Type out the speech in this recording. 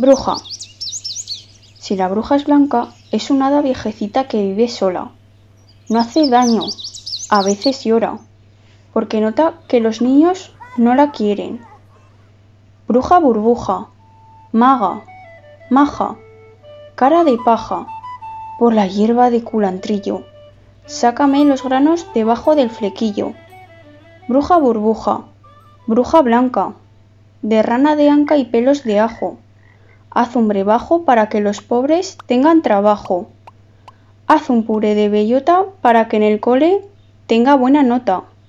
Bruja. Si la bruja es blanca, es una hada viejecita que vive sola. No hace daño, a veces llora, porque nota que los niños no la quieren. Bruja burbuja, maga, maja, cara de paja, por la hierba de culantrillo. Sácame los granos debajo del flequillo. Bruja burbuja, bruja blanca, de rana de anca y pelos de ajo. Haz un brebajo para que los pobres tengan trabajo. Haz un puré de bellota para que en el cole tenga buena nota.